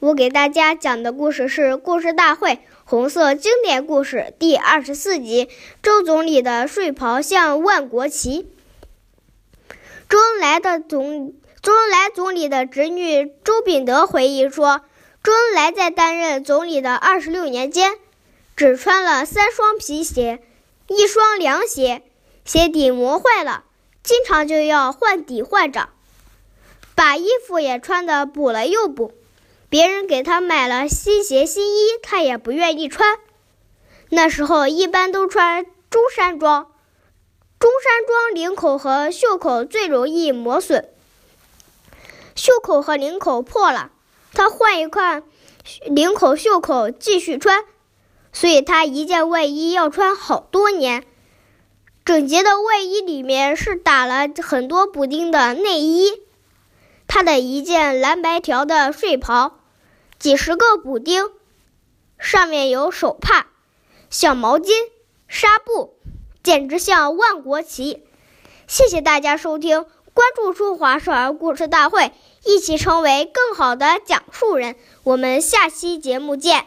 我给大家讲的故事是《故事大会红色经典故事》第二十四集：周总理的睡袍像万国旗。周恩来的总周恩来总理的侄女周秉德回忆说，周恩来在担任总理的二十六年间，只穿了三双皮鞋，一双凉鞋，鞋底磨坏了，经常就要换底换掌，把衣服也穿的补了又补。别人给他买了新鞋新衣，他也不愿意穿。那时候一般都穿中山装，中山装领口和袖口最容易磨损，袖口和领口破了，他换一块领口袖口继续穿。所以他一件外衣要穿好多年。整洁的外衣里面是打了很多补丁的内衣。他的一件蓝白条的睡袍。几十个补丁，上面有手帕、小毛巾、纱布，简直像万国旗。谢谢大家收听，关注中华少儿故事大会，一起成为更好的讲述人。我们下期节目见。